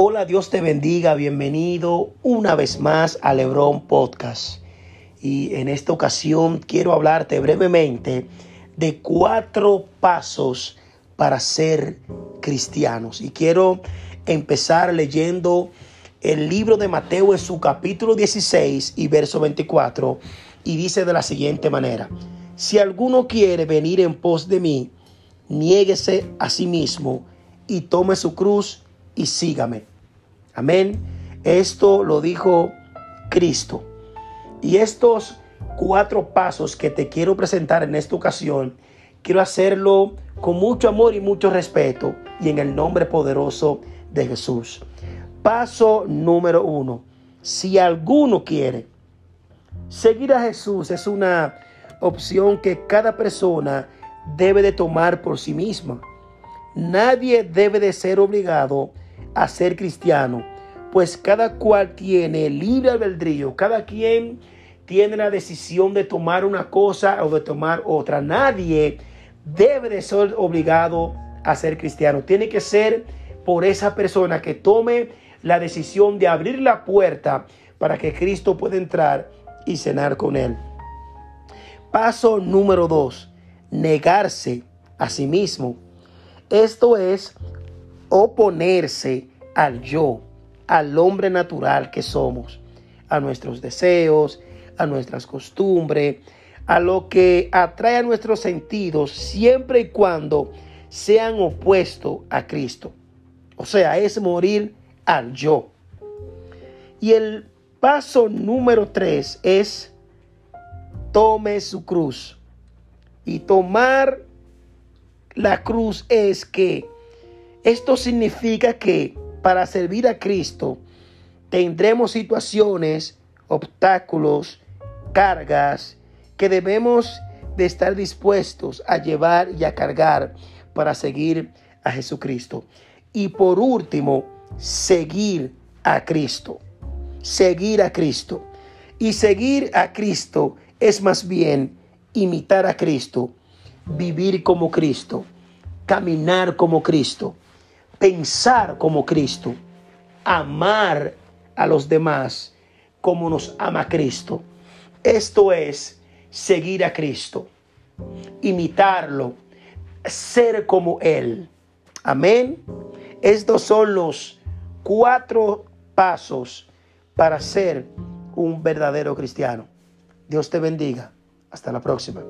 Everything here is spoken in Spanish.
Hola, Dios te bendiga, bienvenido una vez más a Lebron Podcast. Y en esta ocasión quiero hablarte brevemente de cuatro pasos para ser cristianos. Y quiero empezar leyendo el libro de Mateo en su capítulo 16 y verso 24. Y dice de la siguiente manera, si alguno quiere venir en pos de mí, niéguese a sí mismo y tome su cruz y sígame. Amén. Esto lo dijo Cristo. Y estos cuatro pasos que te quiero presentar en esta ocasión, quiero hacerlo con mucho amor y mucho respeto y en el nombre poderoso de Jesús. Paso número uno. Si alguno quiere seguir a Jesús, es una opción que cada persona debe de tomar por sí misma. Nadie debe de ser obligado a ser cristiano, pues cada cual tiene libre albedrío, cada quien tiene la decisión de tomar una cosa o de tomar otra. Nadie debe de ser obligado a ser cristiano. Tiene que ser por esa persona que tome la decisión de abrir la puerta para que Cristo pueda entrar y cenar con él. Paso número dos, negarse a sí mismo. Esto es oponerse al yo, al hombre natural que somos, a nuestros deseos, a nuestras costumbres, a lo que atrae a nuestros sentidos siempre y cuando sean opuestos a Cristo. O sea, es morir al yo. Y el paso número tres es tome su cruz. Y tomar la cruz es que esto significa que para servir a Cristo tendremos situaciones, obstáculos, cargas que debemos de estar dispuestos a llevar y a cargar para seguir a Jesucristo. Y por último, seguir a Cristo. Seguir a Cristo. Y seguir a Cristo es más bien imitar a Cristo, vivir como Cristo, caminar como Cristo, pensar como Cristo, amar a los demás como nos ama Cristo. Esto es seguir a Cristo, imitarlo, ser como Él. Amén. Estos son los cuatro pasos para ser un verdadero cristiano. Dios te bendiga. Hasta la próxima.